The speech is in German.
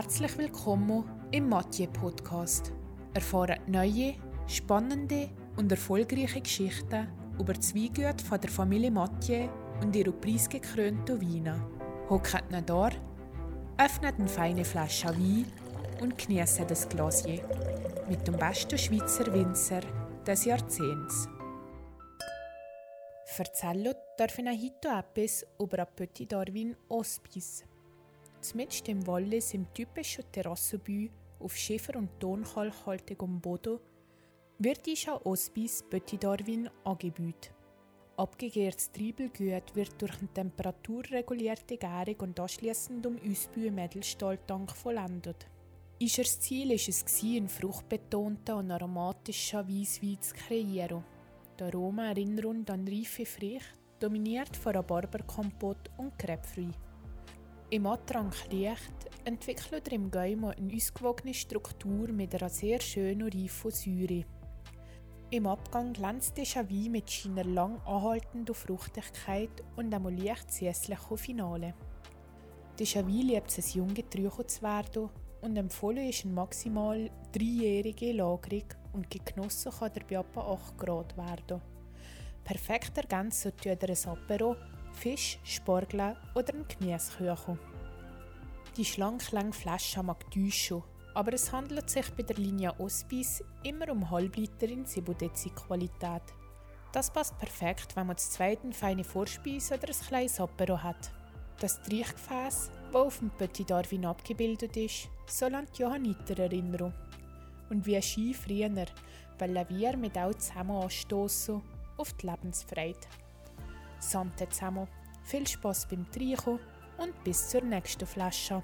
Herzlich willkommen im Mathieu Podcast. Erfahren neue, spannende und erfolgreiche Geschichten über die Weingüte von der Familie Mathieu und ihre preisgekrönten Weine. Hockt ihn da, öffnet eine feine Flasche Wein und genießt das Glasier mit dem besten Schweizer Winzer des Jahrzehnts. Erzählen darf ich heute etwas über ein Petit Darwin Hospice. Zumindest im Wallis im typischen Terrassenbü auf Schiefer- und tonkalkhaltigem Boden wird ist ein Hospice Petit Darwin angeboten. Abgegehrtes Treibelgut wird durch eine temperaturregulierte Gärung und anschließend um Ausbau im Edelstahltank vollendet. Ischers Ziel war es, einen fruchtbetonten und aromatischen Weisswein zu kreieren. Die Aromen erinnern an reife Früchte, dominiert von Rhabarberkompott und Krebfrüh. Im Antrag Licht entwickelt er im Gaumen eine ausgewogene Struktur mit einer sehr schönen und reifen Säure. Im Abgang glänzt der Wein mit seiner lang anhaltenden Fruchtigkeit und einem leicht süßlichen Finale. Der Wein liebt es, jung getrunken zu werden und empfohlen ist eine maximal dreijährige Lagerung und genossen kann er bei etwa 8 Grad werden. Perfekt ergänzen tun ein Apero, Fisch, Spargel oder ein Gemüsekuchen. Die schlank lange Flasche mag täuschen, aber es handelt sich bei der Linie Hospice immer um Halbliter in 7 Qualität. Das passt perfekt, wenn man das zweite feine Vorspeise oder ein kleines Apero hat. Das Triechgefäß, das auf dem Petit Darwin abgebildet ist, soll an die Johanniter erinnern. Und wie ein Ski früher, wollen wir mit auch zusammen anstoßen auf die Lebensfreude. Sante zusammen, viel Spaß beim Trinken und bis zur nächsten Flasche.